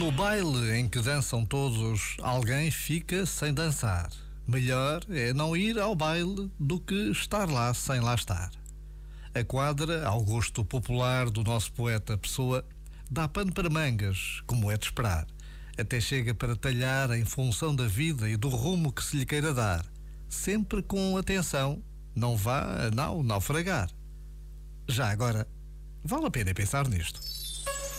No baile em que dançam todos, alguém fica sem dançar. Melhor é não ir ao baile do que estar lá sem lá estar. A quadra, ao gosto popular do nosso poeta Pessoa, dá pano para mangas, como é de esperar. Até chega para talhar em função da vida e do rumo que se lhe queira dar. Sempre com atenção, não vá a não naufragar. Já agora, vale a pena pensar nisto.